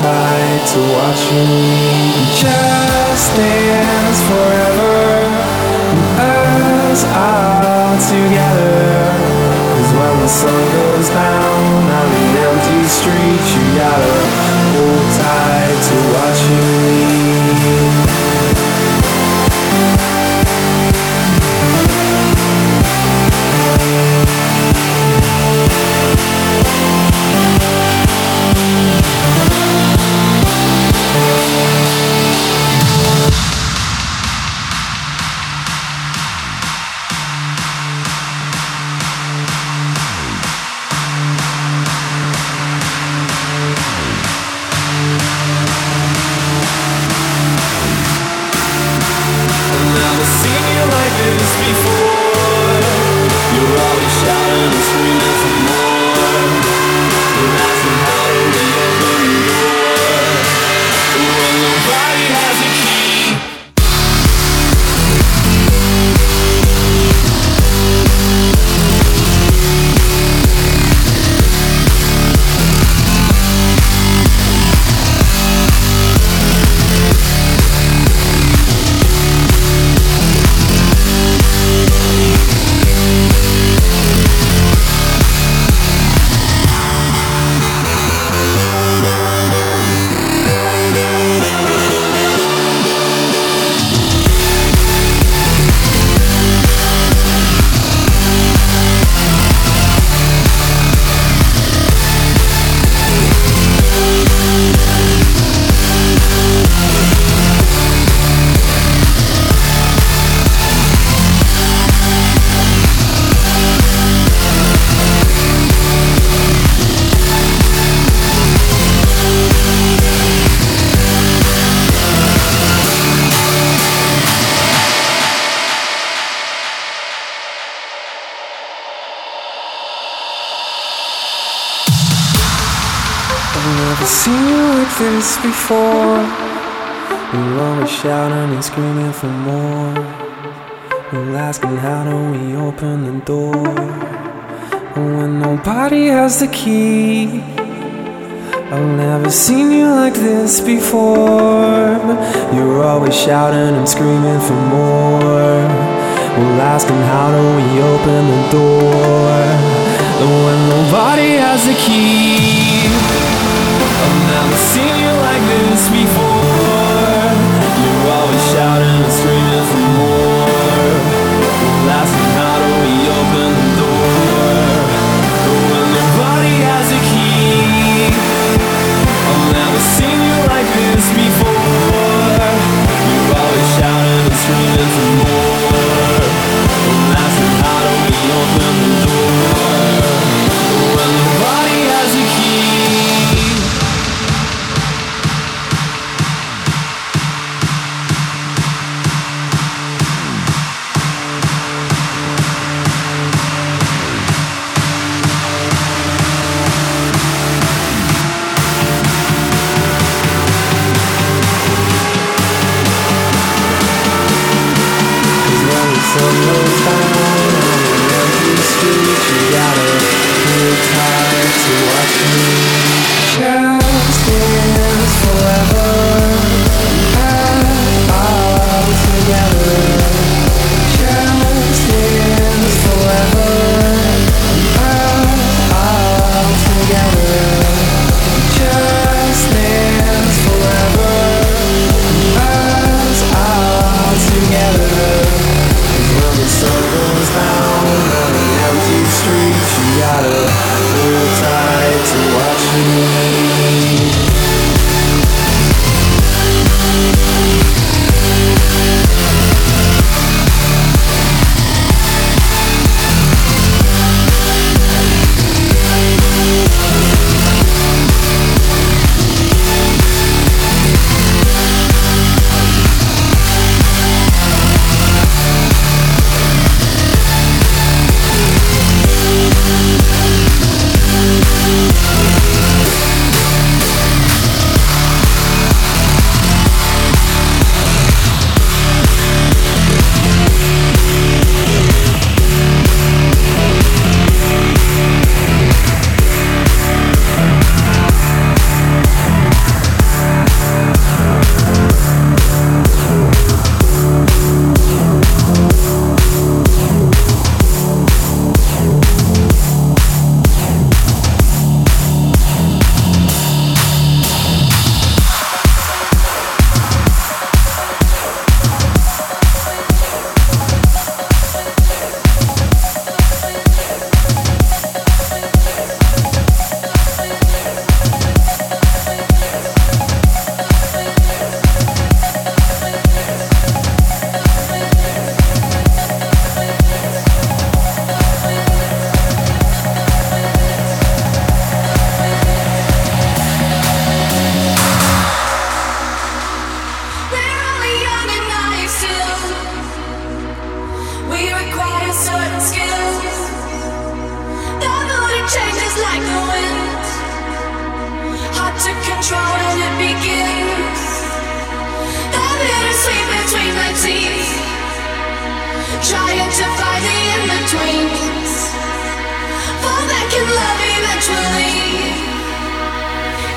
tight to watching. Just dance forever us all together. Cause when the sun goes down on the empty street, you gotta hold tight to watching this before. You're always shouting and screaming for more. You're asking how do we open the door when nobody has the key. I've never seen you like this before. You're always shouting and screaming for more. Well, asking how do we open the door when nobody has the key. Seen you like this before. You're always shouting and screaming for more. How do we open the door when nobody has a key. I've never seen you like this before. You're always shouting and screaming for more. How do we open the door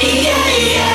Yeah, yeah.